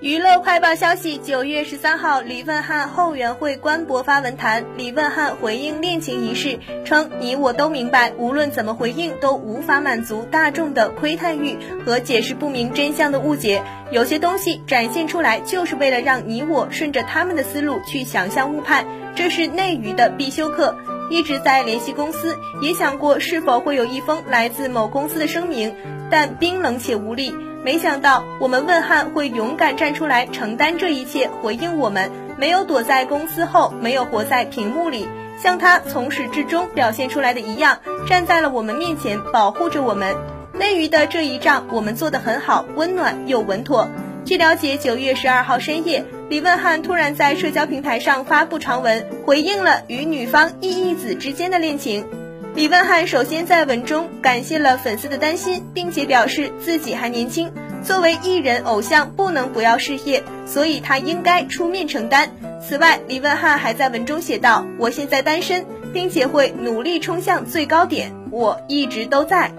娱乐快报消息：九月十三号，李问翰后援会官博发文谈，李问翰回应恋情一事，称你我都明白，无论怎么回应都无法满足大众的窥探欲和解释不明真相的误解。有些东西展现出来，就是为了让你我顺着他们的思路去想象误判，这是内娱的必修课。一直在联系公司，也想过是否会有一封来自某公司的声明，但冰冷且无力。没想到我们问汉会勇敢站出来承担这一切，回应我们，没有躲在公司后，没有活在屏幕里，像他从始至终表现出来的一样，站在了我们面前，保护着我们。内娱的这一仗，我们做得很好，温暖又稳妥。据了解，九月十二号深夜，李问翰突然在社交平台上发布长文，回应了与女方易义子之间的恋情。李问翰首先在文中感谢了粉丝的担心，并且表示自己还年轻，作为艺人偶像不能不要事业，所以他应该出面承担。此外，李问翰还在文中写道：“我现在单身，并且会努力冲向最高点，我一直都在。”